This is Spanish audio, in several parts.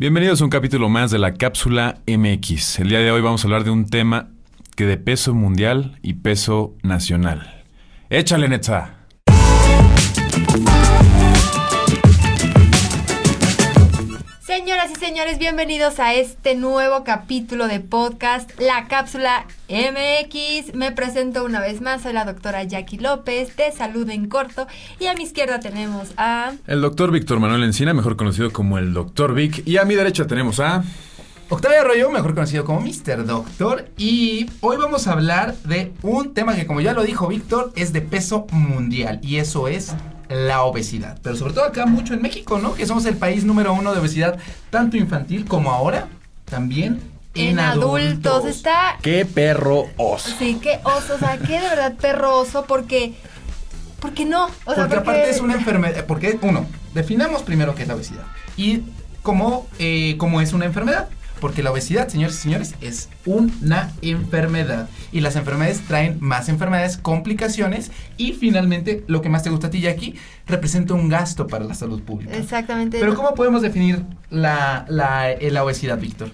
Bienvenidos a un capítulo más de la cápsula MX. El día de hoy vamos a hablar de un tema que de peso mundial y peso nacional. Échale, Netza. Señoras y señores, bienvenidos a este nuevo capítulo de podcast, La Cápsula MX. Me presento una vez más, soy la doctora Jackie López de Salud en Corto y a mi izquierda tenemos a... El doctor Víctor Manuel Encina, mejor conocido como el doctor Vic. Y a mi derecha tenemos a... Octavio Arroyo, mejor conocido como Mr. Doctor, y hoy vamos a hablar de un tema que como ya lo dijo Víctor, es de peso mundial, y eso es la obesidad. Pero sobre todo acá mucho en México, ¿no? Que somos el país número uno de obesidad, tanto infantil como ahora, también en, adultos. Está... ¡Qué perro oso! Sí, qué oso, o sea, qué de verdad perro oso, porque... ¿Por qué no? O sea, porque, aparte es una enfermedad, porque uno, definamos primero qué es la obesidad y cómo, eh, cómo es una enfermedad. Porque la obesidad, señores y señores, es una enfermedad. Y las enfermedades traen más enfermedades, complicaciones. Y finalmente, lo que más te gusta a ti, Jackie, representa un gasto para la salud pública. Exactamente. Pero ¿cómo podemos definir la, la, eh, la obesidad, Víctor?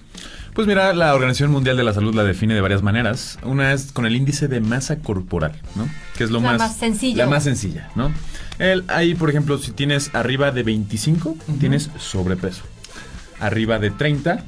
Pues mira, la Organización Mundial de la Salud la define de varias maneras. Una es con el índice de masa corporal, ¿no? Que es lo La más, más sencilla. La más sencilla, ¿no? El, ahí, por ejemplo, si tienes arriba de 25, tienes sobrepeso. Arriba de 30,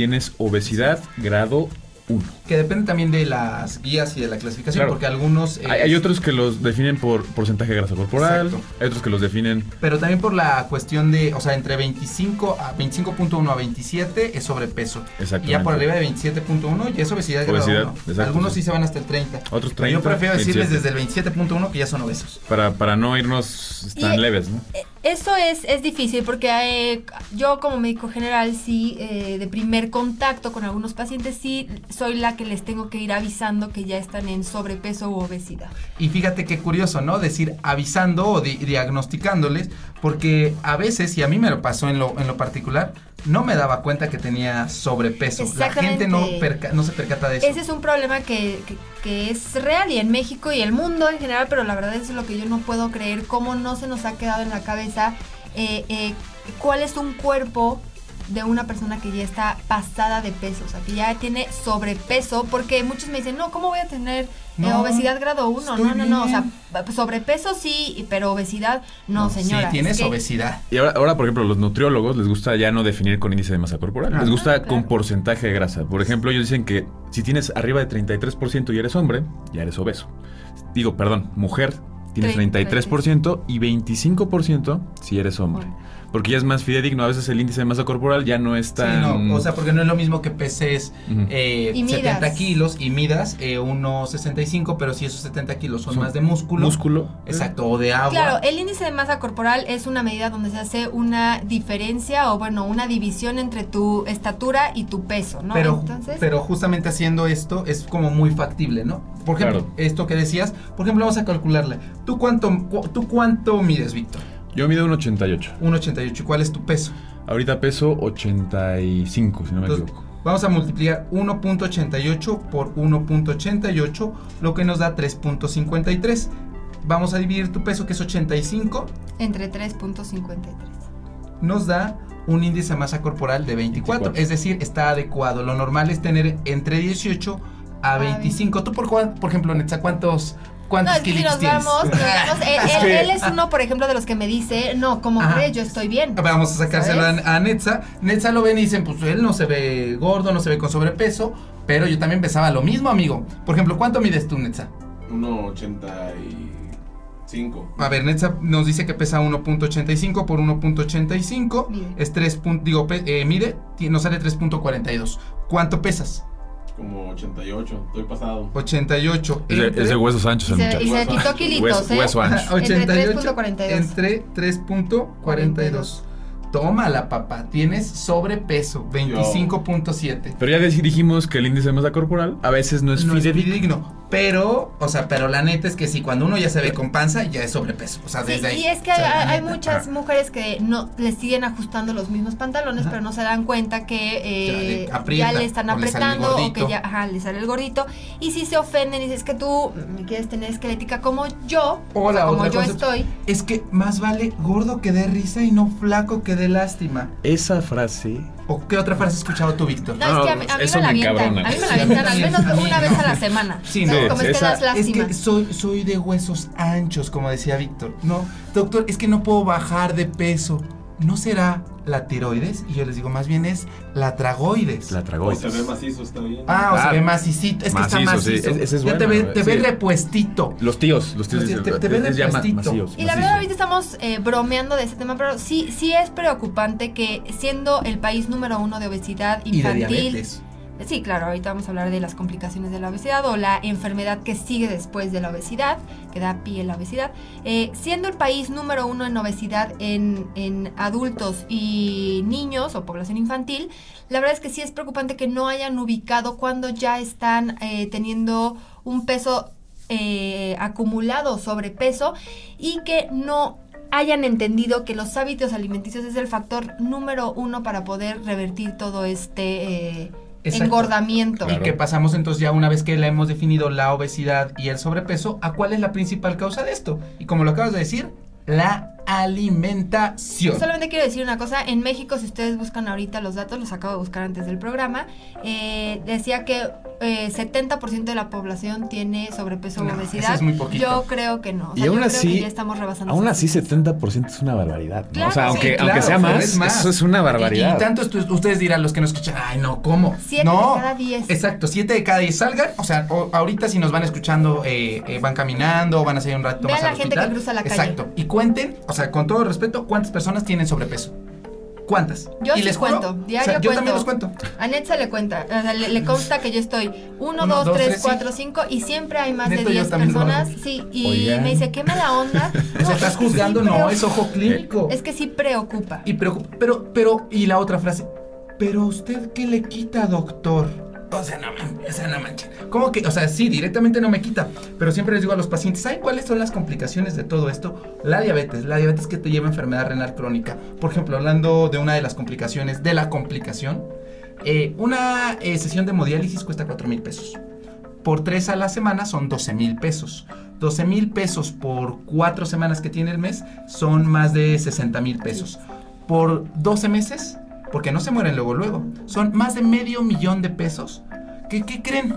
tienes obesidad grado 1. Que depende también de las guías y de la clasificación, Claro. porque algunos... eh, Hay, hay otros que los definen por porcentaje de grasa corporal, Exacto. hay otros que los definen Pero también por la cuestión de, o sea, entre 25 a 25.1 a 27 es sobrepeso. Y Exactamente. ya por arriba de 27.1 ya es obesidad grado Obesidad, 1. exacto, Algunos sí. sí se van hasta el 30. otros Pero 30. yo prefiero decirles 27, desde el 27.1 que ya son obesos. para, para no irnos tan Y- leves, ¿no? Eh, Eso es, es difícil porque eh, yo como médico general sí, eh, de primer contacto con algunos pacientes, sí soy la que les tengo que ir avisando que ya están en sobrepeso u obesidad. Y fíjate qué curioso, ¿no? Decir avisando o di- diagnosticándoles, porque a veces, y a mí me lo pasó en lo, en lo particular, no me daba cuenta que tenía sobrepeso. La gente no, perca- no se percata de eso. Ese es un problema que, que- que es real y en México y el mundo en general, pero la verdad es lo que yo no puedo creer, cómo no se nos ha quedado en la cabeza eh, eh, cuál es un cuerpo de una persona que ya está pasada de peso, o sea, que ya tiene sobrepeso, porque muchos me dicen, no, ¿cómo voy a tener eh, obesidad grado 1? estoy No, no, no, o sea, sobrepeso sí, pero obesidad no, señora. Sí, tienes es que- obesidad. Y ahora, ahora, por ejemplo, los nutriólogos les gusta ya no definir con índice de masa corporal. Ah. les gusta Ah, con claro. porcentaje de grasa. Por ejemplo, ellos dicen que si tienes arriba de 33% y eres hombre, ya eres obeso. Digo, perdón, mujer, tienes Treinta- 33% y 25% si eres hombre. Porque ya es más fidedigno. A veces el índice de masa corporal ya no es Sí, no, o sea, porque no es lo mismo que peses eh, Y midas. 70 kilos y midas eh, unos 65, pero si esos 70 kilos son, Son más de músculo. músculo. Exacto, o de agua. Claro, el índice de masa corporal es una medida donde se hace una diferencia o bueno, una división entre tu estatura y tu peso, ¿no? Pero, Entonces, pero justamente haciendo esto es como muy factible, ¿no? Por ejemplo, Claro. esto que decías, por ejemplo, vamos a calcularle. ¿Tú cuánto, cu- ¿tú cuánto mides, Víctor? Yo mido un 88. 1,88. ¿Y cuál es tu peso? Ahorita peso 85, si no me Entonces, equivoco. vamos a multiplicar 1.88 por 1.88, lo que nos da 3.53. Vamos a dividir tu peso, que es 85, entre 3.53. nos da un índice de masa corporal de 24. 24. Es decir, está adecuado. Lo normal es tener entre 18 a Ah, 25. ¿Tú por, cuán- por ejemplo, Netza, cuántos, cuántos No, es que si nos tienes? vamos, nos vamos, él, Es él- que- él es uno, por ejemplo, de los que me dice, no, ¿cómo Ajá. crees? Yo estoy bien. Vamos a sacárselo ¿Sabes? a, Netza. Netza lo ven y dicen, pues él no se ve gordo, no se ve con sobrepeso, pero yo también pesaba lo mismo, amigo. Por ejemplo, ¿cuánto mides tú, Netza? 1.85. A ver, Netza nos dice que pesa 1.85 por 1.85. Mide. Es 3. pun- Digo, eh, mide, nos sale 3.42. ¿Cuánto pesas? Como 88. Estoy pasado. 88. Es de, entre- es de huesos anchos Y el se, muchacho. y se Hueso quitó ancho. kilitos, Hueso- ¿eh? hueso ancho. 88 3.42. entre 3.42. Tómala, papá. Tienes sobrepeso, 25.7. Pero ya dijimos que el índice de masa corporal a veces no es no es fidedigno. Pero, o sea, pero la neta es que si cuando uno ya se ve con panza, ya es sobrepeso. O sea, Sí, desde ahí. y es que O sea, hay, muchas mujeres que no les siguen ajustando los mismos pantalones, Ajá. pero no se dan cuenta que eh, Ya le ya, aprieta, le están o le el apretando o que ya ajá, le sale el gordito. Y si se ofenden y dices que tú me quieres tener esquelética como yo, O la como otra yo estoy. Es que más vale gordo que dé risa y no flaco que dé lástima. Esa frase ¿O qué otra frase has escuchado tú, Víctor? No, es que a mí, a mí eso me la avientan. A mí me la avientan al menos una vez no. a la semana. Sí, ¿no? no, Como es esa- que soy, soy de huesos anchos, como decía Víctor. No, doctor, es que no puedo bajar de peso. ¿No será la tiroides? Y yo les digo, más bien es la tragoides. La O tragoides. se ve macizo, está bien. Ah, o Ah, se ve macicito. Es que está macizo, sí, macizo. es- ese es ya te ve, te sí. ve repuestito. Los tíos, los tíos Los tíos, te- te ma- repuestito. Y la macizo. verdad ahorita estamos eh, bromeando de ese tema, pero sí, sí es preocupante que siendo el país número uno de obesidad Y de infantil, diabetes. Sí, claro, ahorita vamos a hablar de las complicaciones de la obesidad o la enfermedad que sigue después de la obesidad, que da pie a la obesidad. Eh, siendo el país número uno en obesidad en, adultos y niños o población infantil, la verdad es que sí es preocupante que no hayan ubicado cuando ya están eh, teniendo un peso eh, acumulado, sobrepeso, y que no hayan entendido que los hábitos alimenticios es el factor número uno para poder revertir todo este eh, Exacto. engordamiento. Claro. Y que pasamos entonces ya una vez que la hemos definido la obesidad y el sobrepeso, ¿a cuál es la principal causa de esto? Y como lo acabas de decir, la alimentación. Solamente quiero decir una cosa, en México si ustedes buscan ahorita los datos, los acabo de buscar antes del programa, eh, decía que eh, 70% de la población tiene sobrepeso o No, obesidad. eso es muy poquito. Yo creo que no. O sea, Y aún yo creo así- que ya estamos rebasando. Aún así, cifras. 70% es una barbaridad. ¿no? Claro, o sea, sí, aunque, claro, aunque sea más, es más. eso es una Y, barbaridad. y tanto ustedes dirán los que nos escuchan, ay no, ¿cómo? Siete no, de cada diez. Exacto, siete de cada diez salgan, o sea, o- ahorita si nos van escuchando, eh, eh, van caminando, van a salir un rato Vean más la al gente que cruza la calle. Exacto, y cuenten, o sea, con todo respeto, ¿cuántas personas tienen sobrepeso? ¿Cuántas? Yo y sí juro, cuento, o sea, diario yo cuento. también los cuento. A Net se le cuenta, o sea, le, le consta que yo estoy 1, Uno, 2, dos, 3, tres, 4, 5 y siempre hay más Neto, de yo 10 también lo personas. Sí, y Oigan. me dice, qué mala onda. O sea, estás juzgando, sí no, es ojo clínico. Es que sí preocupa. Y preocupa, pero, pero, y la otra frase, pero usted qué le quita, doctor. O sea, no o sea, no manches. ¿Cómo que? O sea, sí, directamente no me quita. Pero siempre les digo a los pacientes, ¿saben cuáles son las complicaciones de todo esto? La diabetes, la diabetes que te lleva a enfermedad renal crónica. Por ejemplo, hablando de una de las complicaciones, de la complicación, eh, una eh, sesión de hemodiálisis cuesta 4 mil pesos. Por tres a la semana son 12 mil pesos. 12 mil pesos por cuatro semanas que tiene el mes son más de 60 mil pesos. Por 12 meses, porque no se mueren luego, luego, son más de medio millón de pesos. ¿Qué, qué creen?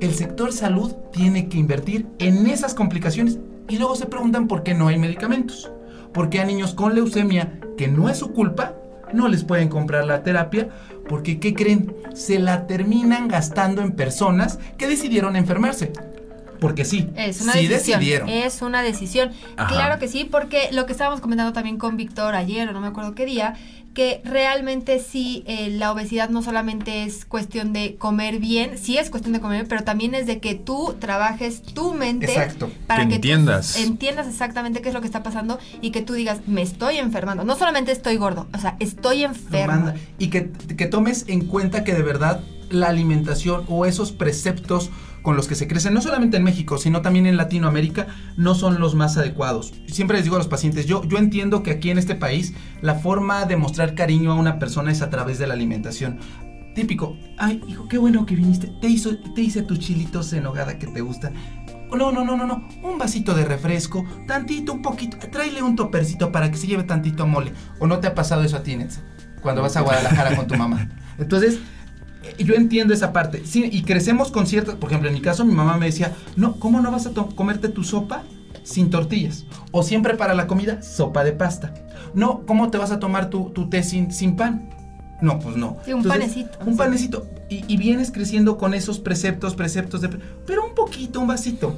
El sector salud tiene que invertir en esas complicaciones y luego se preguntan por qué no hay medicamentos. Porque a niños con leucemia, que no es su culpa, no les pueden comprar la terapia porque, ¿qué creen? Se la terminan gastando en personas que decidieron enfermarse. Porque sí, Es una sí decisión. decidieron. Es una decisión. Ajá. Claro que sí, porque lo que estábamos comentando también con Víctor ayer, o no me acuerdo qué día, que realmente sí, eh, la obesidad no solamente es cuestión de comer bien, sí es cuestión de comer bien, pero también es de que tú trabajes tu mente Exacto. para Que que, tú entiendas. entiendas exactamente qué es lo que está pasando y que tú digas, me estoy enfermando. No solamente estoy gordo, o sea, estoy enfermo. Y que, que tomes en cuenta que de verdad la alimentación o esos preceptos con los que se crecen, no solamente en México, sino también en Latinoamérica, no son los más adecuados. Siempre les digo a los pacientes, yo, yo entiendo que aquí en este país la forma de mostrar cariño a una persona es a través de la alimentación. Típico, ay, hijo, qué bueno que viniste, te, hizo, te hice tus chilitos en hogada que te gustan. No, no, no, no, no. Un vasito de refresco, tantito, un poquito. Tráele un topercito para que se lleve tantito mole. ¿O no te ha pasado eso a ti? Cuando vas a Guadalajara con tu mamá. Entonces, yo entiendo esa parte. Sí, y crecemos con ciertas. Por ejemplo, en mi caso, mi mamá me decía: No, ¿cómo no vas a comerte tu sopa sin tortillas? O siempre para la comida, sopa de pasta. No, ¿cómo te vas a tomar tu, tu té sin, sin pan? No, pues no. Sí, un panecito. Un Sí. panecito. Y, y vienes creciendo con esos preceptos, preceptos de... Pero un poquito, un vasito.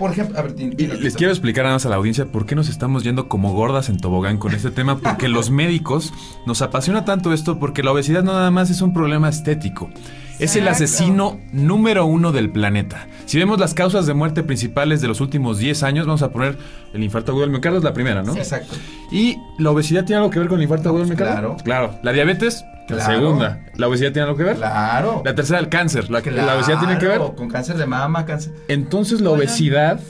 Por ejemplo, a ver, les quiero explicar nada más a la audiencia por qué nos estamos yendo como gordas en tobogán con este tema, porque los médicos nos apasiona tanto esto porque la obesidad no nada más es un problema estético, es el asesino número uno del planeta. Si vemos las causas de muerte principales de los últimos 10 años, vamos a poner el infarto agudo del miocardio, es la primera, ¿no? Sí. Exacto. Y la obesidad tiene algo que ver con el infarto agudo del miocardio. Claro. Claro. La diabetes, la segunda. La obesidad tiene algo que ver. Claro. La tercera, el cáncer. La, la obesidad tiene que ver. Con cáncer de mama, cáncer... Entonces la obesidad,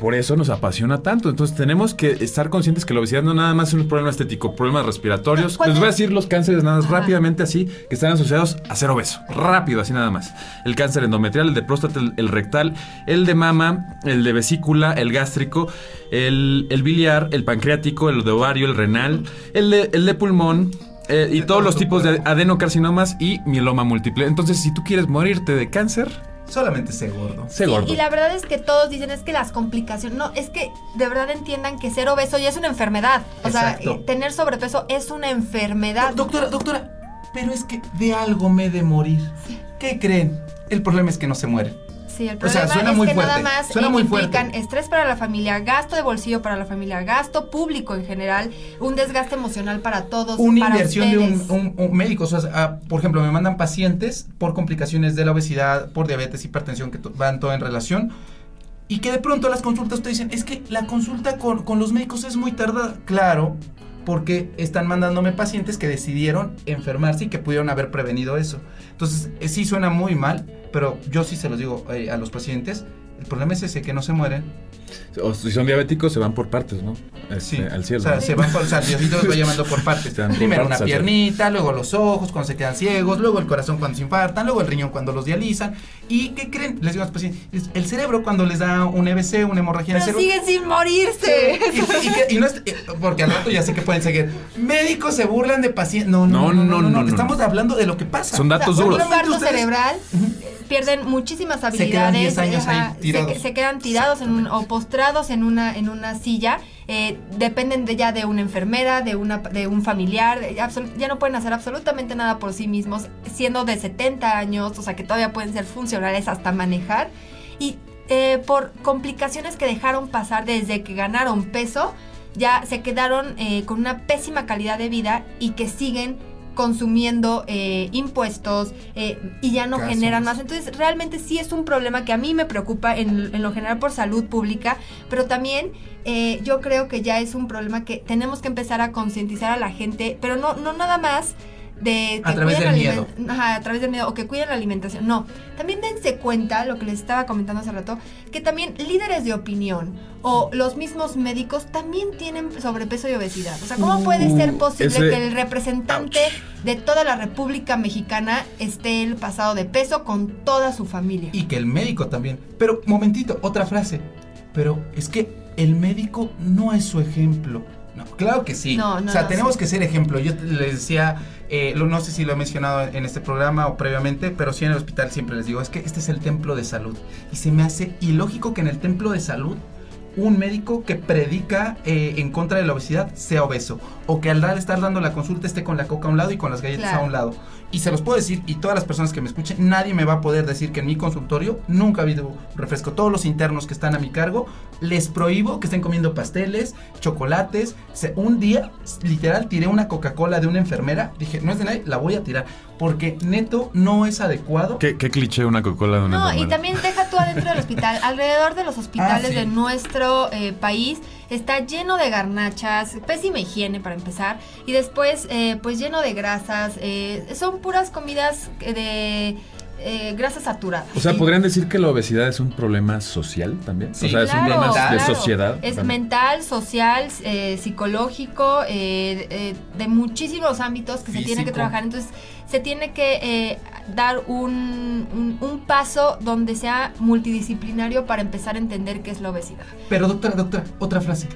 por eso nos apasiona tanto. Entonces tenemos que estar conscientes que la obesidad no nada más es un problema estético, problemas respiratorios. ¿Cuál Les voy a es? decir los cánceres nada más Ajá. rápidamente así, que están asociados a ser obeso. Rápido, así nada más. El cáncer endometrial, el de próstata, el, el rectal, el de mama, el de vesícula, el gástrico, el, el biliar, el pancreático, el de ovario, el renal, el de, el de pulmón. eh, y De todos todo los tipos de adenocarcinomas y mieloma múltiple. Entonces, si tú quieres morirte de cáncer, Solamente sé gordo. sé Sí, gordo. y la verdad es que todos dicen es que las complicaciones, no, es que de verdad entiendan que ser obeso ya es una enfermedad. O sea, Exacto. eh, tener sobrepeso es una enfermedad. Doctora, doctora, pero es que de algo me he de morir. ¿Qué creen? El problema es que no se mueren. Sí, el O sea, problema suena es muy que nada fuerte, más suena muy implican fuerte. estrés para la familia, gasto de bolsillo para la familia, gasto público en general, un desgaste emocional para todos. Una para inversión de un, ustedes. un- un médico. O sea, ah, por ejemplo, me mandan pacientes por complicaciones de la obesidad, por diabetes, hipertensión, que to- van todo en relación. Y que de pronto las consultas te dicen, es que la consulta con, con los médicos es muy tardada. Claro, porque están mandándome pacientes que decidieron enfermarse y que pudieron haber prevenido eso. Entonces, eh, sí suena muy mal, pero yo sí se los digo eh, a los pacientes. El problema es ese, que no se mueren. O si son diabéticos, se van por partes, ¿no? Este, Sí, Al cielo. O sea, ¿no? se van por, o sea, Diosito los va llamando por partes. Por Primero partes una piernita, luego los ojos cuando se quedan ciegos, luego el corazón cuando se infartan, luego el riñón cuando los dializan. ¿Y qué creen? Les digo a los pacientes, el cerebro cuando les da un EBC, una hemorragia en el Pero cerebro. siguen sin morirse. Y, y que- y no es- eh, porque al rato ya sé que pueden seguir. Médicos se burlan de pacientes. No no no, no, no, no, no. Estamos hablando de lo que pasa. Son datos O sea, duros. Un infarto cerebral, eh, pierden muchísimas quedan habilidades. 10 años ahí ajá, se tirados. que- Se, quedan tirados en un- o postrados en una, en una silla. eh, dependen de ya de una enfermera, de, una, de un familiar. de- ya no pueden hacer absolutamente nada por sí mismos, siendo de 70 años, o sea que todavía pueden ser funcionales hasta manejar. Y eh, por complicaciones que dejaron pasar desde que ganaron peso, ya se quedaron eh, con una pésima calidad de vida y que siguen consumiendo eh, impuestos eh, y ya no Casos. generan más. Entonces, realmente sí es un problema que a mí me preocupa en, en lo general por salud pública, pero también eh, yo creo que ya es un problema que tenemos que empezar a concientizar a la gente, pero no, no nada más de A través cuiden del miedo. Ajá, a través del miedo o que cuiden la alimentación. No, también dense cuenta, lo que les estaba comentando hace rato, que también líderes de opinión o los mismos médicos también tienen sobrepeso y obesidad. O sea, ¿cómo puede ser posible ese- que el representante de toda la República Mexicana esté el pasado de peso con toda su familia? Y que el médico también. Pero, momentito, otra frase. Pero es que el médico no es su ejemplo. No, claro que sí. No, no, o sea, tenemos sí. que ser ejemplo. Yo les decía, eh, lo- no sé si lo he mencionado en este programa o previamente, pero sí en el hospital siempre les digo, es que este es el templo de salud. Y se me hace ilógico que en el templo de salud un médico que predica eh, en contra de la obesidad sea obeso. O que al dar- estar dando la consulta esté con la coca a un lado y con las galletas Claro. a un lado. Y se los puedo decir, y todas las personas que me escuchen, nadie me va a poder decir que en mi consultorio nunca ha habido refresco. Todos los internos que están a mi cargo, les prohíbo que estén comiendo pasteles, chocolates. Se- un día, literal, tiré una Coca-Cola de una enfermera. Dije, no es de nadie, la voy a tirar. Porque neto no es adecuado. ¿Qué, qué cliché una Coca-Cola de una No, y enfermera? también deja tú adentro del hospital. Alrededor de los hospitales Ah, sí. de nuestro eh, país está lleno de garnachas, pésima higiene para empezar, y después eh, pues lleno de grasas. eh, son puras comidas de eh, grasas saturadas. O sea. ¿podrían decir que la obesidad es un problema social también? Sí. o sea, es un Claro, problema de sociedad. Es también. mental, social, eh, psicológico, eh, eh, de muchísimos ámbitos que se tiene que trabajar. Entonces, se tiene que eh, dar un, un- un paso donde sea multidisciplinario para empezar a entender qué es la obesidad. Pero doctora, doctora, otra frase.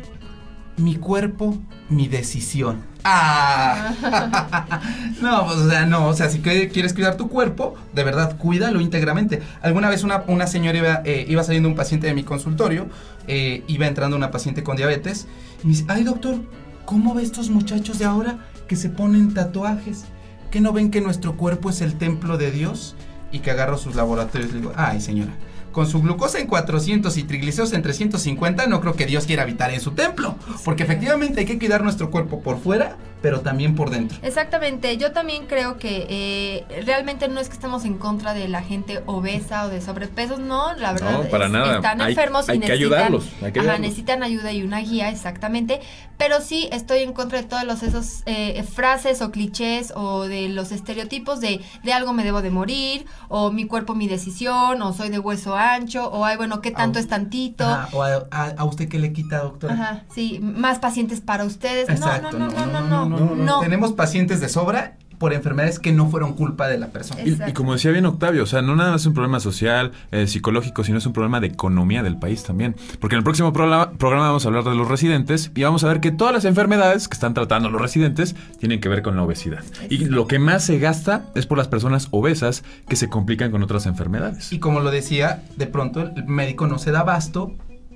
Mi cuerpo, mi decisión. ¡Ah! no, pues, o sea, no, o sea, si quieres cuidar tu cuerpo, de verdad, cuídalo íntegramente. Alguna vez una, una señora iba, eh, iba saliendo un paciente de mi consultorio, eh, iba entrando una paciente con diabetes, y me dice, ay doctor, ¿cómo ve estos muchachos de ahora que se ponen tatuajes? ¿Que no ven que nuestro cuerpo es el templo de Dios? Y que agarro sus laboratorios le digo, ay señora, con su glucosa en 400 y triglicéridos en 350, no creo que Dios quiera habitar en su templo. Porque efectivamente hay que cuidar nuestro cuerpo por fuera, pero también por dentro. Exactamente, yo también creo que eh, realmente no es que estemos en contra de la gente obesa o de sobrepeso, no, la verdad No, para es- nada. están Hay- enfermos hay y que necesitan, ayudarlos, hay que ajá, ayudarlos. necesitan ayuda y una guía, exactamente, pero sí estoy en contra de todos los esos eh, frases o clichés o de los estereotipos de de algo me debo de morir o mi cuerpo mi decisión o soy de hueso ancho o ay bueno qué tanto Au. es tantito. Ajá, o a, a- a usted qué le quita, doctora. Ajá, sí, más pacientes para ustedes. Exacto, no, no, no, no, no, no, no. Tenemos pacientes de sobra por enfermedades que no fueron culpa de la persona. Y como decía bien Octavio, o sea, no nada más es un problema social, eh, psicológico, sino es un problema de economía del país también. Porque en el próximo programa, programa vamos a hablar de los residentes y vamos a ver que todas las enfermedades que están tratando los residentes tienen que ver con la obesidad. Y lo que más se gasta es por las personas obesas que se complican con otras enfermedades. Y como lo decía, de pronto el médico no se da abasto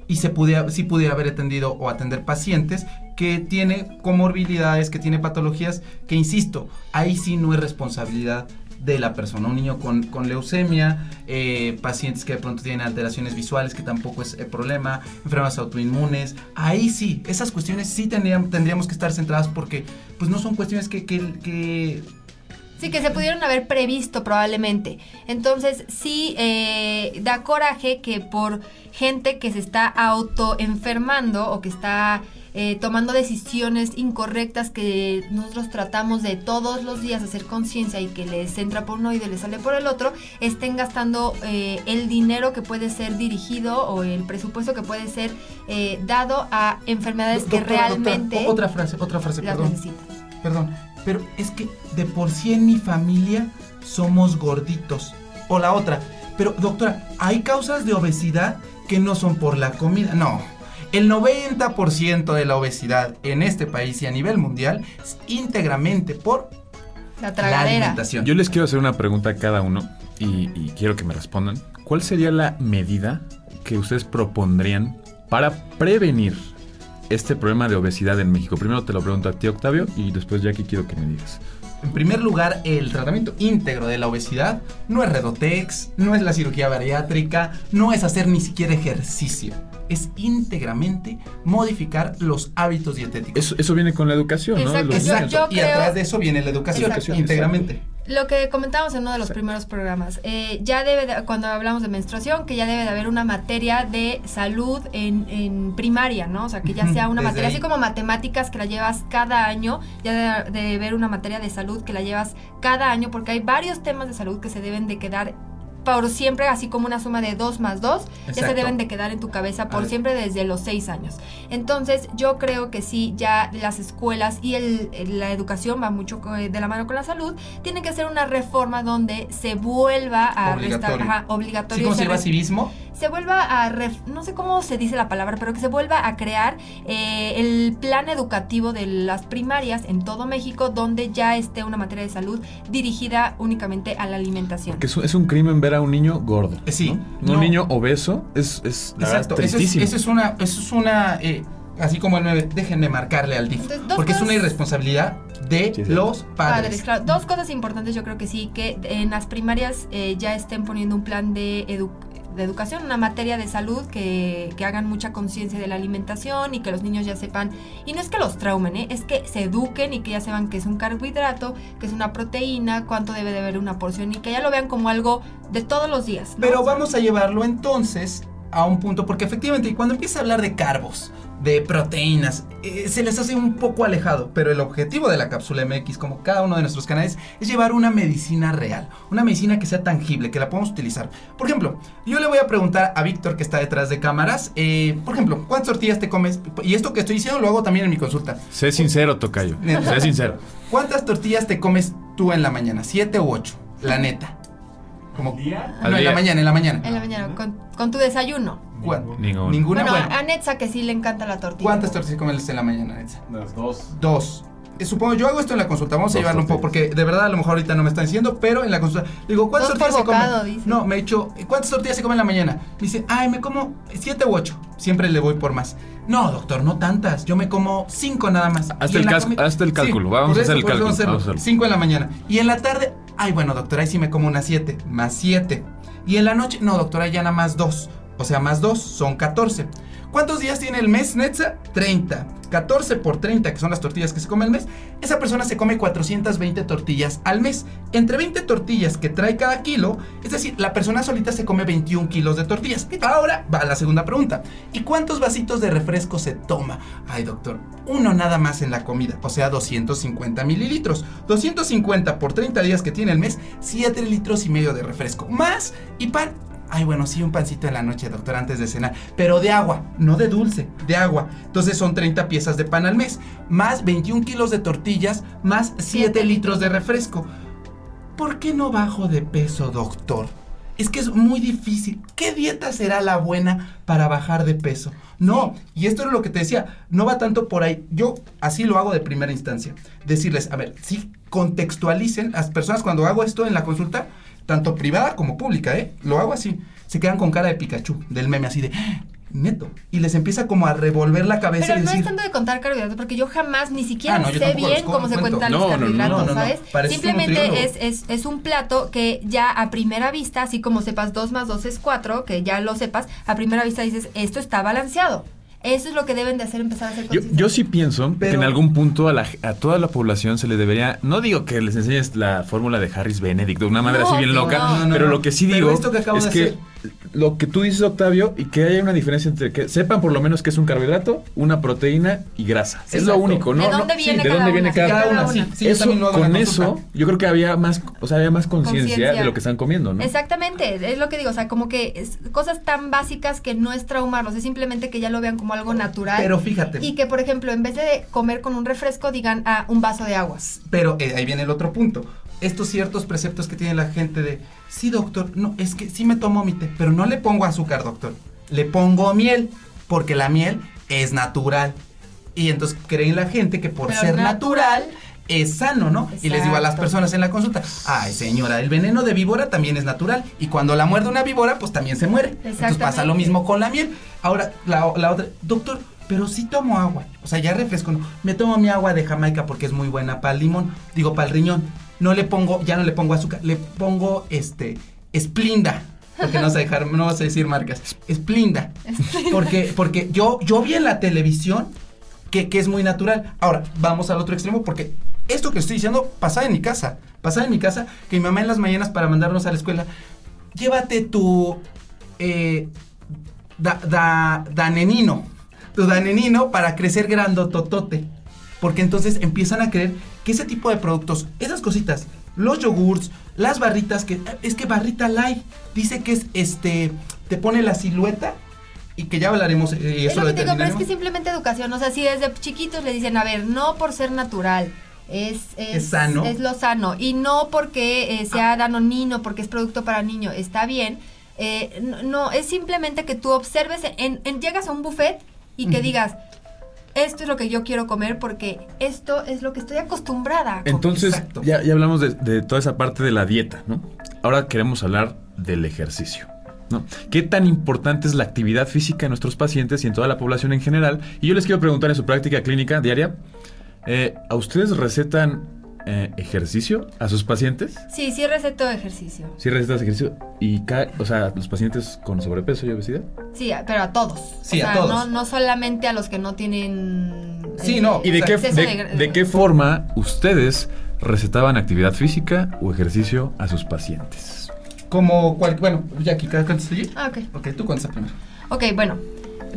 y se pudiera, sí pudiera haber atendido o atender pacientes que tiene comorbilidades, que tiene patologías, que insisto, ahí sí no es responsabilidad de la persona. Un niño con, leucemia, eh, pacientes que de pronto tienen alteraciones visuales, que tampoco es el problema, enfermedades autoinmunes, ahí sí, esas cuestiones sí tendríamos que estar centradas porque pues no son cuestiones que Sí, que se pudieron haber previsto probablemente. Entonces, sí, eh, da coraje que por gente que se está autoenfermando o que está eh, tomando decisiones incorrectas que nosotros tratamos de todos los días hacer conciencia y que les entra por uno y les sale por el otro, estén gastando eh, el dinero que puede ser dirigido o el presupuesto que puede ser eh, dado a enfermedades que Doctora, realmente otra frase, otra frase, las perdón. necesitan. Perdón, pero es que de por sí en mi familia somos gorditos. O la otra, pero doctora, ¿hay causas de obesidad que no son por la comida? No. El 90% de la obesidad en este país y a nivel mundial es íntegramente por La alimentación. Yo les quiero hacer una pregunta a cada uno y, y quiero que me respondan. ¿Cuál sería la medida que ustedes propondrían para prevenir este problema de obesidad en México? Primero te lo pregunto a ti, Octavio, y después, Jackie, quiero que me digas. En primer lugar, el tratamiento íntegro de la obesidad no es redotex, no es la cirugía bariátrica, no es hacer ni siquiera ejercicio. Es íntegramente modificar los hábitos dietéticos. Eso, eso viene con la educación, ¿no? Exacto. Yo- yo- y creo- atrás de eso viene la educación, Exacto. íntegramente. Lo que comentábamos en uno de los primeros programas, eh, ya debe, de- cuando hablamos de menstruación, que ya debe de haber una materia de salud en, en primaria, ¿no? O sea, que ya sea una materia, ahí. así como matemáticas que la llevas cada año, ya debe de haber una materia de salud que la llevas cada año, porque hay varios temas de salud que se deben de quedar por siempre, así como una suma de 2 más 2, ya se deben de quedar en tu cabeza por siempre desde los 6 años. Entonces, yo creo que sí, ya las escuelas y el, la educación va mucho de la mano con la salud, tienen que hacer una reforma donde se vuelva a Obligatorio. restar- ajá, ¿Sí obligatorio. cómo se se llama re- civismo? Se vuelva a, ref- no sé cómo se dice la palabra, pero que se vuelva a crear eh, el plan educativo de las primarias en todo México, donde ya esté una materia de salud dirigida únicamente a la alimentación. Porque es, un- es un crimen ver a un niño gordo. Eh, sí, ¿no? Un niño obeso es, es verdad, Exacto, eso es, eso es una, eso es una eh, así como el 9, dejen de marcarle al DIF, Entonces, porque es una irresponsabilidad de Sí, sí. los padres. Padres, claro. Dos cosas importantes, yo creo que sí, que en las primarias eh, ya estén poniendo un plan de, edu- de educación, una materia de salud, que, que hagan mucha conciencia de la alimentación y que los niños ya sepan, y no es que los traumen, ¿eh? es que se eduquen y que ya sepan que es un carbohidrato, que es una proteína, cuánto debe de haber una porción y que ya lo vean como algo de todos los días. Pero vamos a llevarlo entonces a un punto, porque efectivamente cuando empieza a hablar de carbos, de proteínas, eh, se les hace un poco alejado, pero el objetivo de la cápsula MX, como cada uno de nuestros canales, es llevar una medicina real, una medicina que sea tangible, que la podamos utilizar. Por ejemplo, yo le voy a preguntar a Víctor que está detrás de cámaras, eh, por ejemplo, ¿cuántas tortillas te comes? Y esto que estoy diciendo lo hago también en mi consulta. Sé sincero, Tocayo. Sé sincero. ¿Cuántas tortillas te comes tú en la mañana? ¿Siete u ocho? La neta. Como, día? no, en la mañana, en la mañana. En la mañana, con, con tu desayuno. ¿Cuán- Ninguno. Ninguna. bueno, bueno. a Netza que sí le encanta la tortilla. ¿Cuántas tortillas comes en la mañana, Netza? Las dos. Dos. Eh, Supongo, yo hago esto en la consulta, vamos a Dos llevarlo un poco, porque de verdad a lo mejor ahorita no me están diciendo, pero en la consulta, digo, ¿cuántas Dos por tortillas se bocado, comen? dice. No, me he dicho, ¿cuántas tortillas se comen en la mañana? Dice, ay, me como siete u ocho, siempre le voy por más. No, doctor, no tantas, yo me como cinco nada más. Hazte el hazte el cálculo, vamos a hacer el cálculo, hacerlo. vamos a hacerlo. Cinco en la mañana. Y en la tarde, ay, bueno, doctor, ahí sí me como unas siete, más siete. Y en la noche, no, doctora, ya nada más dos. O sea, más dos son 14. ¿Cuántos días tiene el mes, Netza? 30. 14 por 30, que son las tortillas que se come al mes. Esa persona se come 420 tortillas al mes. Entre 20 tortillas que trae cada kilo, es decir, la persona solita se come 21 kilos de tortillas. Ahora va la segunda pregunta. ¿Y cuántos vasitos de refresco se toma? Ay, doctor, uno nada más en la comida, o sea, 250 mililitros. 250 por 30 días que tiene el mes, 7 litros y medio de refresco. Más y pan Ay, bueno, sí, un pancito en la noche, doctor, antes de cenar. Pero de agua, no de dulce, de agua. Entonces son 30 piezas de pan al mes, más 21 kilos de tortillas, más 7 Siete litros de refresco. ¿Por qué no bajo de peso, doctor? Es que es muy difícil. ¿Qué dieta será la buena para bajar de peso? No, y esto es lo que te decía, no va tanto por ahí. Yo así lo hago de primera instancia. Decirles, a ver, sí, contextualicen. Las personas cuando hago esto en la consulta, tanto privada como pública, ¿eh? Lo hago así. Se quedan con cara de Pikachu, del meme así de, "Ah, neto. Y les empieza como a revolver la cabeza Pero y no decir, es tanto de contar carbohidratos, porque yo jamás ni siquiera Ah, no, sé bien cómo se cuentan No, los carbohidratos, no, no, no. ¿sabes? Simplemente es, es, es un plato que ya a primera vista, así como sepas 2 más 2 es 4, que ya lo sepas, a primera vista dices, esto está balanceado. Eso es lo que deben de hacer, empezar a hacer Yo, yo sí pienso que en Pero- algún punto a, la- a toda la población se le debería, no digo que les enseñes la fórmula de Harris Benedict de una manera No, así bien loca, no. No, no, pero no. lo que sí Pero digo esto que acabo es de que hacer. Lo que tú dices Octavio y que haya una diferencia entre que sepan por lo menos que es un carbohidrato, una proteína y grasa. Es lo único, ¿no? ¿De no- dónde sí, viene de cada dónde viene una? cada, Cada una, una. sí. sí, yo eso, con eso, yo creo que había más, o sea, había más conciencia de lo que están comiendo, ¿no? Exactamente, es lo que digo, o sea, como que es cosas tan básicas que no es traumarlos, es simplemente que ya lo vean como algo natural. Pero fíjate. y que, por ejemplo, en vez de comer con un refresco, digan, ah, un vaso de agua. Pero eh, ahí viene el otro punto. Estos ciertos preceptos que tiene la gente de, sí doctor, no, es que sí me tomo mi té, pero no le pongo azúcar, doctor. Le pongo miel, porque la miel es natural. Y entonces creen la gente que por Pero ser natural, natural es sano, ¿no? Y les digo a las personas en la consulta, ay señora, el veneno de víbora también es natural. Y cuando la muerde una víbora, pues también se muere. Entonces pasa lo mismo con la miel. Ahora, la, la otra, doctor, pero sí tomo agua. O sea, ya refresco, no. Me tomo mi agua de Jamaica porque es muy buena para el limón. Digo, para el riñón. No le pongo, ya no le pongo azúcar, le pongo este, esplinda. Porque no sé dejar, no vas a decir marcas. Esplinda. Porque, porque yo, yo vi en la televisión que, que es muy natural. Ahora, vamos al otro extremo porque esto que estoy diciendo pasaba en mi casa. Pasaba en mi casa que mi mamá en las mañanas para mandarnos a la escuela, llévate tu eh, da, da- danenino, tu danenino para crecer grandototote. Porque entonces empiezan a creer que ese tipo de productos, esas cositas, los yogurts, las barritas, que es que barrita light, dice que es este, te pone la silueta y que ya hablaremos eh, y Es eso lo lo que digo, pero es que simplemente educación, o sea, si desde chiquitos le dicen, a ver, no por ser natural, es, Es sano. es lo sano, y no porque eh, sea danonino, porque es producto para niño, está bien, eh, no, no, es simplemente que tú observes, en, en- llegas a un buffet y que digas, esto es lo que yo quiero comer porque esto es lo que estoy acostumbrada a comer. Entonces, ya, ya hablamos de, de toda esa parte de la dieta, ¿no? Ahora queremos hablar del ejercicio, ¿no? ¿Qué tan importante es la actividad física en nuestros pacientes y en toda la población en general? Y yo les quiero preguntar en su práctica clínica diaria, eh, ¿a ustedes recetan eh, ejercicio a sus pacientes? Sí, sí receto de ejercicio. ¿Sí recetas ejercicio? ¿Y o sea, los pacientes con sobrepeso y obesidad? Sí, pero a todos. Sí, o a sea, todos. No, no solamente a los que no tienen... Sí, no, ¿Y de qué, exceso de, de qué forma ustedes recetaban actividad física o ejercicio a sus pacientes? Como cual, bueno, Jackie, ¿cada cuánto estoy? Ah, ok. Ok, tú cuántas primero. Ok, bueno.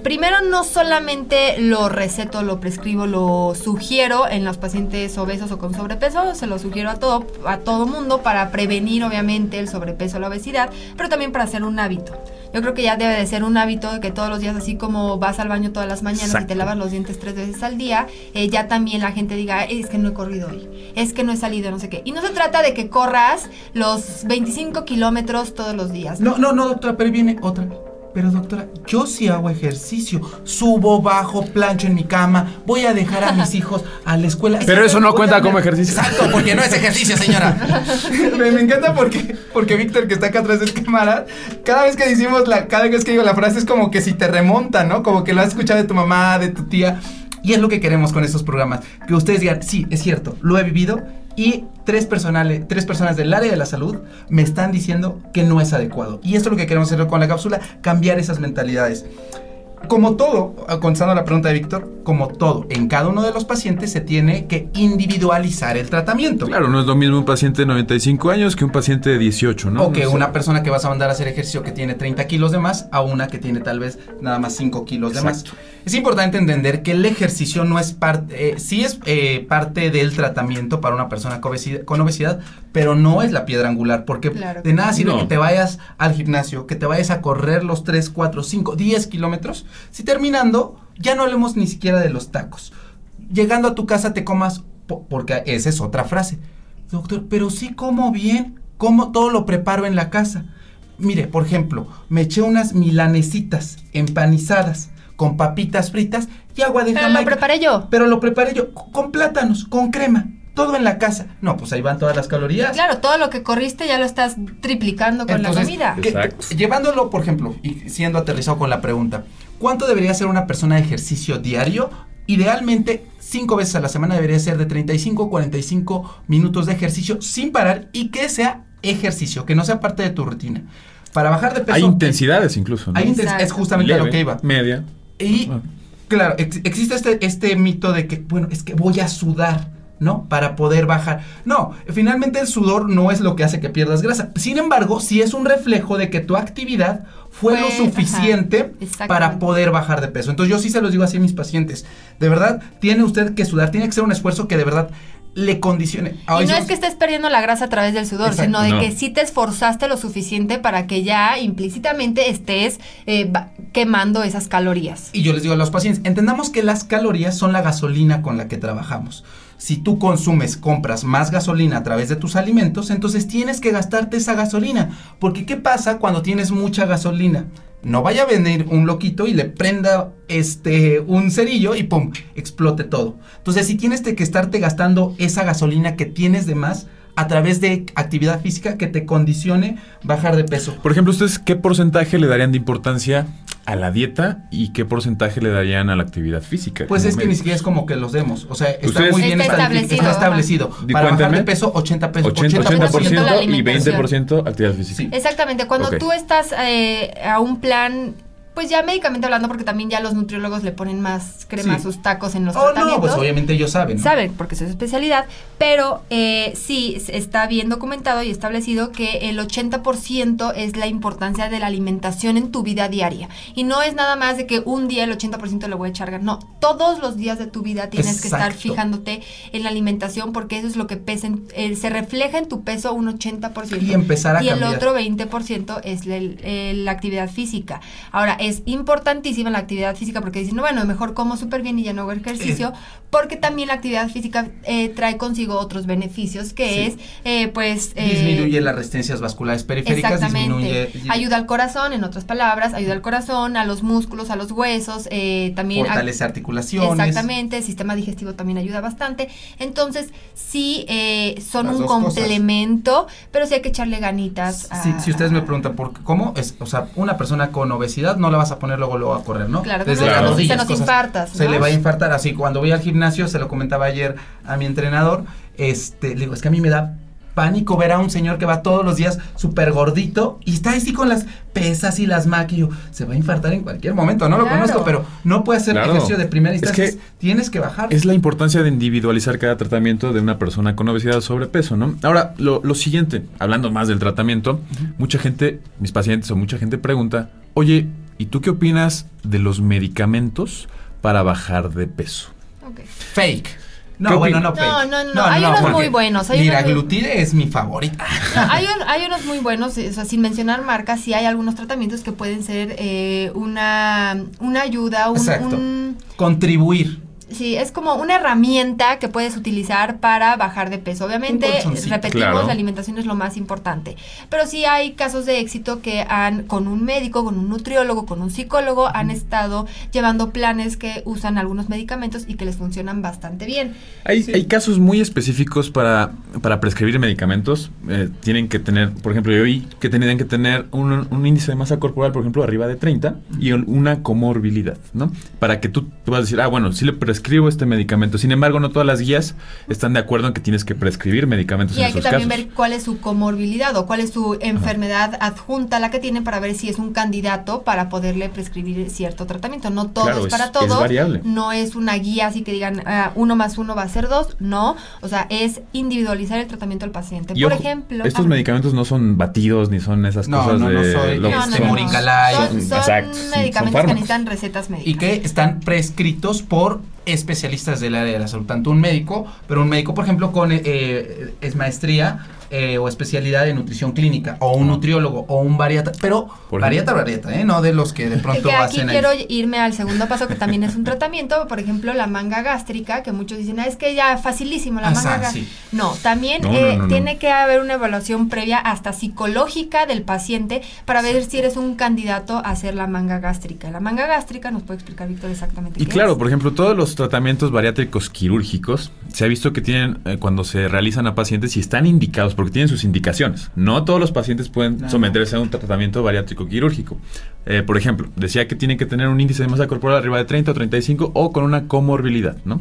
Primero, no solamente lo receto, lo prescribo, lo sugiero en los pacientes obesos o con sobrepeso, se lo sugiero a todo, a todo mundo para prevenir, obviamente, el sobrepeso o la obesidad, pero también para hacer un hábito. Yo creo que ya debe de ser un hábito de que todos los días, así como vas al baño todas las mañanas y Exacto. te lavas los dientes tres veces al día, eh, ya también la gente diga, es que no he corrido hoy, es que no he salido, no sé qué. Y no se trata de que corras los 25 kilómetros todos los días. No, no, no, doctora, pero viene otra. Pero doctora, yo sí hago ejercicio. Subo, bajo, plancho en mi cama. Voy a dejar a mis hijos a la escuela. Pero eso no cuenta como ejercicio. Exacto, porque no es ejercicio, señora. me, me encanta porque, porque Víctor, que está acá atrás del cámara, cada vez que decimos la, cada vez que digo la frase es como que si te remonta, ¿no? Como que lo has escuchado de tu mamá, de tu tía. Y es lo que queremos con estos programas. Que ustedes digan, sí, es cierto, lo he vivido. Y tres, personales, tres personas del área de la salud me están diciendo que no es adecuado. Y esto es lo que queremos hacer con la cápsula, cambiar esas mentalidades. Como todo, eh, contestando la pregunta de Víctor, como todo, en cada uno de los pacientes se tiene que individualizar el tratamiento. Claro, no es lo mismo un paciente de 95 años que un paciente de 18, ¿no? O que No una persona que vas a mandar a hacer ejercicio que tiene 30 kilos de más a una que tiene tal vez nada más 5 kilos de más. Es importante entender que el ejercicio no es parte, eh, sí es eh, parte del tratamiento para una persona con obesidad, con obesidad, pero no es la piedra angular, porque Claro. de nada sirve No. que te vayas al gimnasio, que te vayas a correr los 3, 4, 5, 10 kilómetros, si terminando ya no hablemos ni siquiera de los tacos. Llegando a tu casa te comas, po- porque esa es otra frase. Doctor, pero sí como bien, como todo lo preparo en la casa. Mire, por ejemplo, me eché unas milanesitas empanizadas con papitas fritas y agua de Pero lo preparé yo. Pero lo preparé yo con plátanos, con crema, todo en la casa. No, pues ahí van todas las calorías. Claro, todo lo que corriste ya lo estás triplicando con la comida. que- Exacto. llevándolo, por ejemplo, y siendo aterrizado con la pregunta, ¿cuánto debería ser una persona de ejercicio diario? Idealmente, cinco veces a la semana debería ser de 35 a 45 minutos de ejercicio sin parar y que sea ejercicio, que no sea parte de tu rutina. Para bajar de peso. Hay intensidades incluso, ¿no? hay inten- Exacto. es justamente a lo que iba. Media. Y claro, ex- existe este, este mito de que, bueno, es que voy a sudar, ¿no? Para poder bajar. No, finalmente el sudor no es lo que hace que pierdas grasa. Sin embargo, sí es un reflejo de que tu actividad fue, Fue, lo suficiente ajá, para poder bajar de peso. Entonces yo sí se los digo así a mis pacientes. De verdad, tiene usted que sudar, tiene que ser un esfuerzo que de verdad le condicione. Y no es que estés perdiendo la grasa a través del sudor, Exacto. sino de No. que sí te esforzaste lo suficiente para que ya implícitamente estés eh, quemando esas calorías. Y yo les digo a los pacientes, entendamos que las calorías son la gasolina con la que trabajamos. Si tú consumes, compras más gasolina a través de tus alimentos, entonces tienes que gastarte esa gasolina. Porque ¿qué pasa cuando tienes mucha gasolina? No vaya a venir un loquito y le prenda este un cerillo y pum, explote todo. Entonces, si tienes que estarte gastando esa gasolina que tienes de más a través de actividad física que te condicione bajar de peso. Por ejemplo, ¿ustedes qué porcentaje le darían de importancia a la dieta y qué porcentaje le darían a la actividad física? Pues es que ni siquiera es como que los demos. O sea, está Ustedes- muy bien Está establecido. Está establecido. Para bajar cuéntame. de peso, 80 pesos. 80%, 80% la 80% y alimentación. 20% actividad física. Sí. Exactamente, cuando Ok. tú estás eh, a un plan, pues ya médicamente hablando, porque también ya los nutriólogos le ponen más crema Sí. a sus tacos en los Oh, no, tratamientos. pues obviamente ellos saben. ¿no? Saben, porque es su especialidad, pero eh, sí está bien documentado y establecido que el 80% es la importancia de la alimentación en tu vida diaria. Y no es nada más de que un día el 80% le voy a echar. No, todos los días de tu vida tienes que estar fijándote en la alimentación porque eso es lo que pesa, en- eh, se refleja en tu peso un 80%. Y empezar a Y el otro 20% es la, el- la actividad física. Ahora, es importantísima la actividad física porque dicen, no, bueno, mejor como súper bien y ya no hago ejercicio, porque también la actividad física eh, trae consigo otros beneficios, que Sí. es, eh, pues... eh, Disminuye las resistencias vasculares periféricas, Exactamente. disminuye... Ayuda al corazón, en otras palabras, ayuda al corazón, a los músculos, a los huesos, eh, también... Fortalece articulaciones. Exactamente, el sistema digestivo también ayuda bastante. Entonces, sí, eh, son Las un cosas. complemento, pero sí hay que echarle ganitas. a- Si, si ustedes me preguntan por qué- cómo es, o sea, una persona con obesidad no la vas a poner luego luego a correr, ¿no? Claro, Desde no, las se nos- rodillas, se nos cosas- infartas, Se le va a infartar así. Cuando voy al gimnasio, se lo comentaba ayer a mi entrenador, este, le digo, es que a mí me da pánico ver a un señor que va todos los días súper gordito y está así con las pesas y las máquinas. y yo, Se va a infartar en cualquier momento, no lo conozco, pero no puede hacer Claro. ejercicio de primera Es instancia. que Tienes que bajar. Es la importancia de individualizar cada tratamiento de una persona con obesidad o sobrepeso, ¿no? Ahora, lo, lo siguiente, hablando más del tratamiento, mucha gente, mis pacientes o mucha gente pregunta, oye, ¿y tú qué opinas de los medicamentos para bajar de peso? Fake. ¿Qué No, bueno, no fake. No, no, no, hay unos muy buenos, hay unos muy- Liraglutide es mi favorita. No, hay, un- hay unos muy buenos, o sea, sin mencionar marcas, sí hay algunos tratamientos que pueden ser eh, una, una ayuda, un, Exacto. un- Contribuir. Sí, es como una herramienta que puedes utilizar para bajar de peso. Obviamente, repetimos, Claro. la alimentación es lo más importante. Pero sí hay casos de éxito que han, con un médico, con un nutriólogo, con un psicólogo, han estado llevando planes que usan algunos medicamentos y que les funcionan bastante bien. Hay, Sí. hay casos muy específicos para, para prescribir medicamentos. Eh, tienen que tener, por ejemplo, yo vi que tenían que tener un, un índice de masa corporal, por ejemplo, arriba de 30 y un- una comorbilidad, ¿no? Para que tú, tú vas a decir, ah, bueno, sí le prescribo prescribo este medicamento. Sin embargo, no todas las guías están de acuerdo en que tienes que prescribir medicamentos Y en hay que también casos. ver cuál es su comorbilidad o cuál es su enfermedad adjunta a la que tiene para ver si es un candidato para poderle prescribir cierto tratamiento. No todo Claro, es para es todos. variable. No es una guía así que digan ah, uno más uno va a ser dos. No. O sea, es individualizar el tratamiento al paciente. Y Por ojo, ejemplo. estos ah, medicamentos no son batidos ni son esas No, cosas no, no de soy, lo- no, no, son- no. Son, son- son exacto, sí, son medicamentos que necesitan recetas médicas. y que están prescritos por especialistas del área de la salud, tanto un médico, pero un médico, por ejemplo, con eh, es maestría eh, o especialidad de nutrición clínica, o un nutriólogo, o un bariatra, pero bariatra, bariatra, ¿eh? no de los que de pronto que aquí hacen ahí. quiero irme al segundo paso que también es un tratamiento, por ejemplo, la manga gástrica, que muchos dicen, "Ah, es que ya facilísimo la Ah, manga sa- gástrica. sí. No, también No, eh, no, no. tiene que haber una evaluación previa hasta psicológica del paciente para ver si eres un candidato a hacer la manga gástrica. La manga gástrica nos puede explicar Víctor exactamente Y qué claro, es. por ejemplo, todos los tratamientos bariátricos quirúrgicos se ha visto que tienen, eh, cuando se realizan a pacientes, y están indicados, porque tienen sus indicaciones. No todos los pacientes pueden someterse a un tratamiento bariátrico quirúrgico. Eh, por ejemplo, decía que tiene que tener un índice de masa corporal arriba de 30 o 35 o con una comorbilidad, ¿no?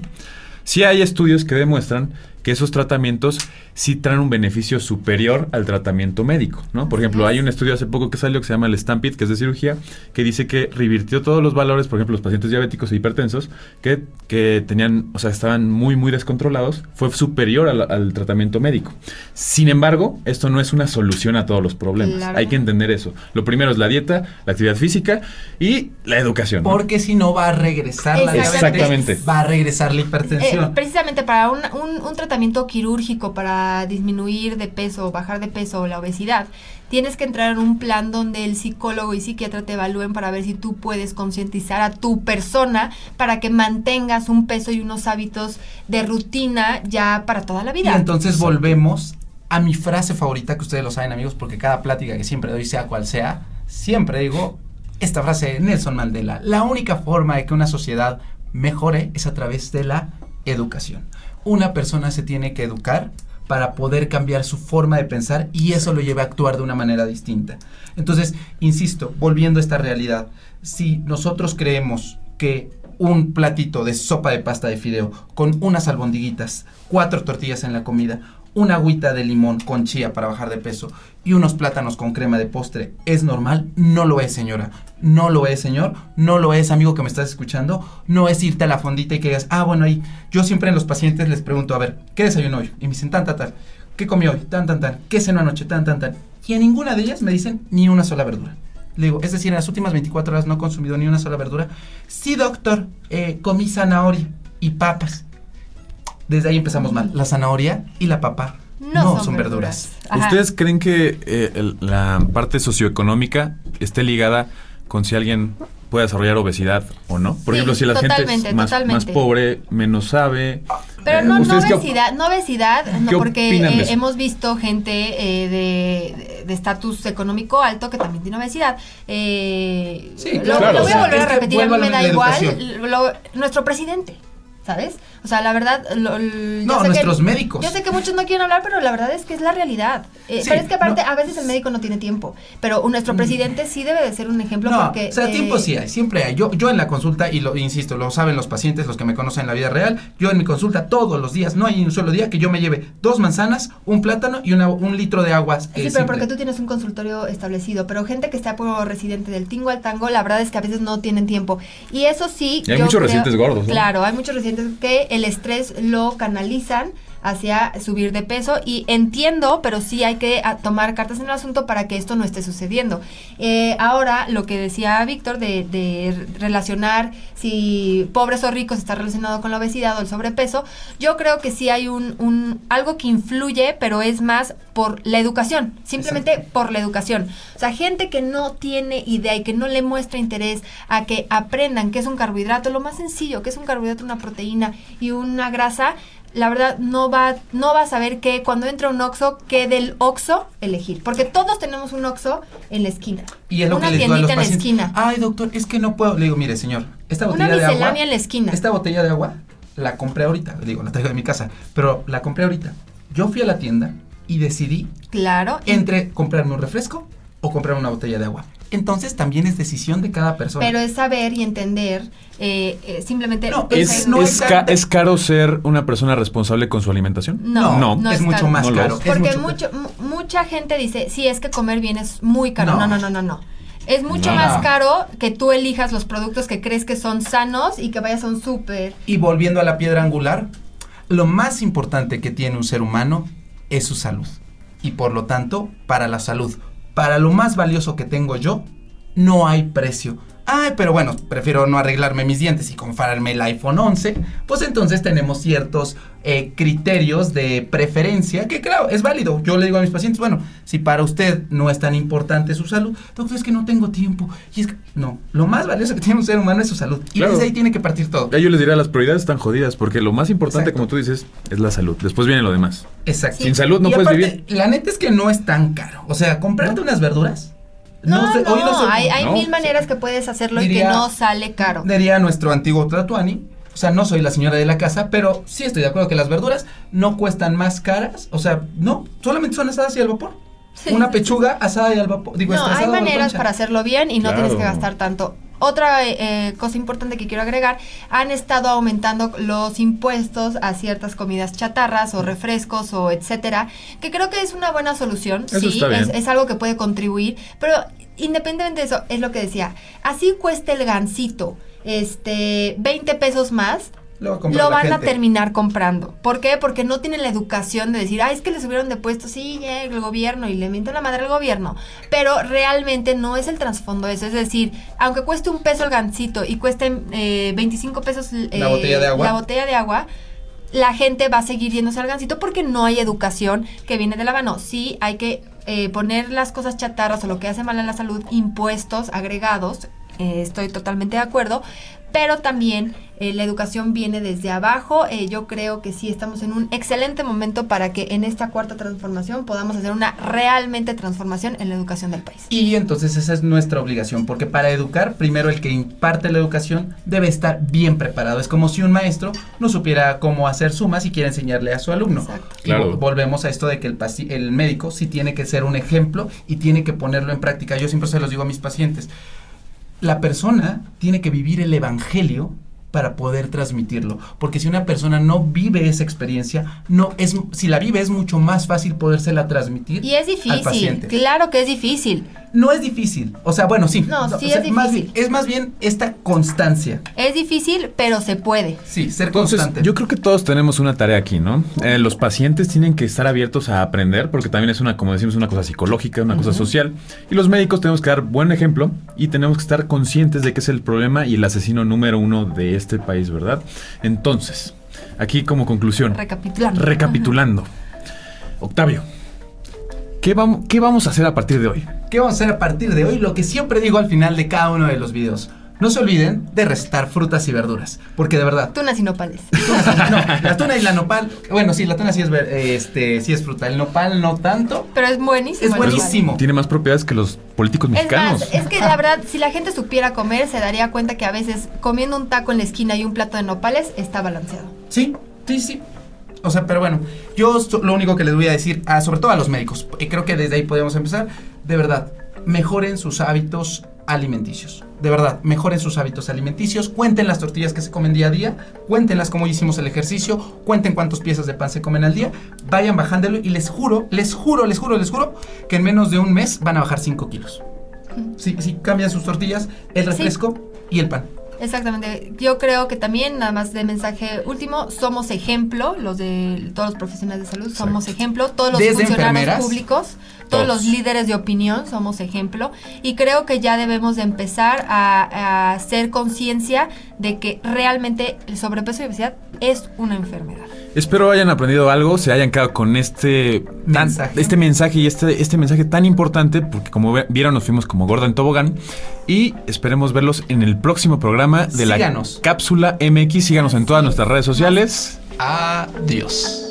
Sí hay estudios que demuestran que esos tratamientos sí traen un beneficio superior al tratamiento médico, ¿no? Por ejemplo, hay un estudio hace poco que salió que se llama el Stampede, que es de cirugía, que dice que revirtió todos los valores, por ejemplo, los pacientes diabéticos e hipertensos, que, que tenían, o sea, estaban muy, muy descontrolados, fue superior al, al tratamiento médico. Sin embargo, esto no es una solución a todos los problemas. Claro. Hay que entender eso. Lo primero es la dieta, la actividad física y la educación. ¿no? Porque si no va a regresar la diabetes, Exactamente. va a regresar la Eh, hipertensión. precisamente para un, un- un tratamiento quirúrgico para disminuir de peso, bajar de peso o la obesidad, tienes que entrar en un plan donde el psicólogo y psiquiatra te evalúen para ver si tú puedes concientizar a tu persona para que mantengas un peso y unos hábitos de rutina ya para toda la Y vida. entonces volvemos a mi frase favorita, que ustedes lo saben amigos, porque cada plática que siempre doy, sea cual sea, siempre digo esta frase de Nelson Mandela. La única forma de que una sociedad mejore es a través de la educación. Una persona se tiene que educar para poder cambiar su forma de pensar y eso lo lleva a actuar de una manera distinta. Entonces, insisto, volviendo a esta realidad, si nosotros creemos que un platito de sopa de pasta de fideo con unas albondiguitas, cuatro tortillas en la comida, una agüita de limón con chía para bajar de peso y unos plátanos con crema de postre es normal, no lo es, señora. No lo es, señor. No lo es, amigo que me estás escuchando. No es irte a la fondita y que digas, ah, bueno, ahí. Yo siempre en los pacientes les pregunto, a ver, ¿qué desayunó hoy? Y me dicen, tan, tan, tan. ¿Qué comió hoy? Tan, tan, tan. ¿Qué cenó anoche? Tan, tan, tan. Y a ninguna de ellas me dicen ni una sola verdura. Le digo, es decir, en las últimas 24 horas no he consumido ni una sola verdura. Sí, doctor, eh, comí zanahoria y papas. Desde ahí empezamos mal. La zanahoria y la papa no, son, verduras. ¿Ustedes creen que eh, el- la parte socioeconómica esté ligada con si alguien puede desarrollar obesidad o no? Por Sí, ejemplo, si la gente es más, pobre, menos sabe. Pero Eh, no, no ¿ustedes qué op- obesidad, no obesidad, no, ¿Qué porque eh, hemos visto gente eh, de- de estatus económico alto que también tiene obesidad. Eh, Sí, lo, claro, lo voy a volver a repetir, a mí me da igual lo- nuestro presidente, ¿sabes? O sea, la verdad, lo- l- yo No, sé que- nuestros médicos. Yo sé que muchos no quieren hablar, pero la verdad es que es la realidad. Eh, Sí, pero es que aparte, no. a veces el médico no tiene tiempo, pero nuestro Mm. presidente sí debe de ser un ejemplo No, porque... o sea, eh, tiempo sí hay, siempre hay. Yo, yo en la consulta, y lo insisto, lo saben los pacientes, los que me conocen en la vida real, yo en mi consulta todos los días, no hay un solo día que yo me lleve dos manzanas, un plátano y una- un litro de agua. eh, Sí, pero simple. porque tú tienes un consultorio establecido, pero gente que está por residente del tingo al tango, la verdad es que a veces no tienen tiempo. Y eso sí. Y hay yo muchos creo- residentes gordos, ¿no? Claro, hay muchos residentes que el estrés lo canalizan hacia subir de peso y entiendo, pero sí hay que a, tomar cartas en el asunto para que esto no esté sucediendo. Eh, ahora, lo que decía Víctor de, de relacionar si pobres o ricos está relacionado con la obesidad o el sobrepeso, yo creo que sí hay un, un algo que influye, pero es más por la educación, simplemente por la educación. O sea, gente que no tiene idea y que no le muestra interés a que aprendan qué es un carbohidrato, lo más sencillo, que es un carbohidrato, una proteína y una grasa, la verdad no va no va a saber que cuando entra un Oxxo, qué del Oxxo elegir, porque todos tenemos un Oxxo en la esquina. Y es lo una que les digo a los en la esquina. Ay, doctor, es que no puedo. Le digo, mire, señor, esta Una botella de agua. en la esquina. Esta botella de agua la compré ahorita. Le digo, la traigo de mi casa. Pero la compré ahorita. Yo fui a la tienda y decidí Claro. entre comprarme un refresco o comprarme una botella de agua. Entonces también es decisión de cada persona. Pero es saber y entender, eh, eh, simplemente... No, ¿Es, no es es ca- tanto- ¿Es caro ser una persona responsable con su alimentación? No, No, no es es mucho caro. más caro. es. Porque mucho- mucho, mu- mucha gente dice, sí, es que comer bien es muy caro. No. No, no, no, no, no. Es mucho No. más caro que tú elijas los productos que crees que son sanos y que vayas a un súper. Y volviendo a la piedra angular, lo más importante que tiene un ser humano es su salud. Y por lo tanto, para la salud, para lo más valioso que tengo yo, no hay precio. Ay, pero bueno, prefiero no arreglarme mis dientes y comprarme el iPhone 11. Pues entonces tenemos ciertos eh, criterios de preferencia que claro, es válido. Yo le digo a mis pacientes, bueno, si para usted no es tan importante su salud, doctor, es que no tengo tiempo. Y es que, no, lo más valioso que tiene un ser humano es su salud. Y Claro. desde ahí tiene que partir todo. Ya yo les diría, las prioridades están jodidas porque lo más importante, Exacto. como tú dices, es la salud. Después viene lo demás. Exacto. Sin salud no Y puedes aparte, vivir. La neta es que no es tan caro. O sea, comprarte unas verduras. No, sé, no, hoy sé- hay, hay no, mil sí. maneras que puedes hacerlo y que no sale caro. Diría nuestro antiguo Tratuani. O sea, no soy la señora de la casa, pero sí estoy de acuerdo que las verduras no cuestan más caras. O sea, no, solamente son asadas y al vapor. Sí. Una pechuga asada y al vapor. Digo, No, hay maneras para hacerlo bien y no Claro. tienes que gastar tanto. Otra eh, eh, cosa importante que quiero agregar, han estado aumentando los impuestos a ciertas comidas chatarras o refrescos o etcétera, que creo que es una buena solución. Eso sí. Es, es algo que puede contribuir, pero independientemente de eso, es lo que decía, así cuesta el gansito, este, 20 pesos más, Lo, va a comprar lo la van a terminar comprando. ¿Por qué? Porque no tienen la educación de decir, ah, es que le subieron de puesto, sí, el gobierno, y le mienten la madre al gobierno. Pero realmente no es el trasfondo eso. Es decir, aunque cueste un peso el gansito y cueste eh, 25 pesos eh, La botella de agua. la botella de agua, la gente va a seguir yéndose al gansito porque no hay educación que viene de la mano. Sí, hay que eh, poner las cosas chatarras o lo que hace mal a la salud, impuestos agregados, eh, estoy totalmente de acuerdo, pero también eh, la educación viene desde abajo. Eh, yo creo que sí estamos en un excelente momento para que en esta cuarta transformación podamos hacer una realmente transformación en la educación del país. Y entonces esa es nuestra obligación, porque para educar, primero el que imparte la educación debe estar bien preparado. Es como si un maestro no supiera cómo hacer sumas y quiere enseñarle a su alumno. Exacto. Y Claro. vo- volvemos a esto de que el, paci- el médico sí tiene que ser un ejemplo y tiene que ponerlo en práctica. Yo siempre se los digo a mis pacientes, la persona tiene que vivir el evangelio para poder transmitirlo, porque si una persona no vive esa experiencia, no es si la vive es mucho más fácil podérsela transmitir Y es al difícil, paciente. claro que es difícil. No es difícil. O sea, bueno, sí. No, o sí sea, es Más difícil. bien- es más bien esta constancia. Es difícil, pero se puede. Sí, ser Entonces, constante. yo creo que todos tenemos una tarea aquí, ¿no? Eh, los pacientes tienen que estar abiertos a aprender, porque también es una, como decimos, una cosa psicológica, una cosa social. Y los médicos tenemos que dar buen ejemplo y tenemos que estar conscientes de que es el problema y el asesino número uno de este país, ¿verdad? Entonces, aquí como conclusión, Recapitulando. recapitulando. Octavio, ¿qué vamos, ¿qué vamos a hacer a partir de hoy? ¿Qué vamos a hacer a partir de hoy? Lo que siempre digo al final de cada uno de los videos. No se olviden de restar frutas y verduras. Porque de verdad. Tunas y nopales. no, la tuna y la nopal. Bueno, sí, la tuna sí es, ver- este, sí es fruta. El nopal no tanto. Pero es buenísimo. Es buenísimo. Tiene más propiedades que los políticos Es mexicanos. más, es que la verdad, si la gente supiera comer, se daría cuenta que a veces comiendo un taco en la esquina y un plato de nopales está balanceado. Sí, sí, sí. O sea, pero bueno, yo so- lo único que les voy a decir, a- sobre todo a los médicos, y creo que desde ahí podemos empezar, de verdad, mejoren sus hábitos alimenticios. De verdad, mejoren sus hábitos alimenticios, cuenten las tortillas que se comen día a día, cuéntenlas cómo hicimos el ejercicio, cuenten cuántas piezas de pan se comen al día, vayan bajándolo y les juro, les juro, les juro, les juro que en menos de un mes van a bajar 5 kilos. Si, cambian sus tortillas, el Sí. refresco y el pan. Exactamente. Yo creo que también, nada más de mensaje último, somos ejemplo, los de todos los profesionales de salud, somos ejemplo, todos los Desde funcionarios públicos, todos, Todos. los líderes de opinión somos ejemplo. Y creo que ya debemos de empezar a, a hacer conciencia de que realmente el sobrepeso y obesidad es una enfermedad. Espero hayan aprendido algo, se hayan quedado con este tan- Mensaje. este mensaje y este, este mensaje tan importante, porque como vieron nos fuimos como gorda en tobogán y esperemos verlos en el próximo programa de Síganos. la cápsula MX. Síganos en todas nuestras redes sociales. Adiós.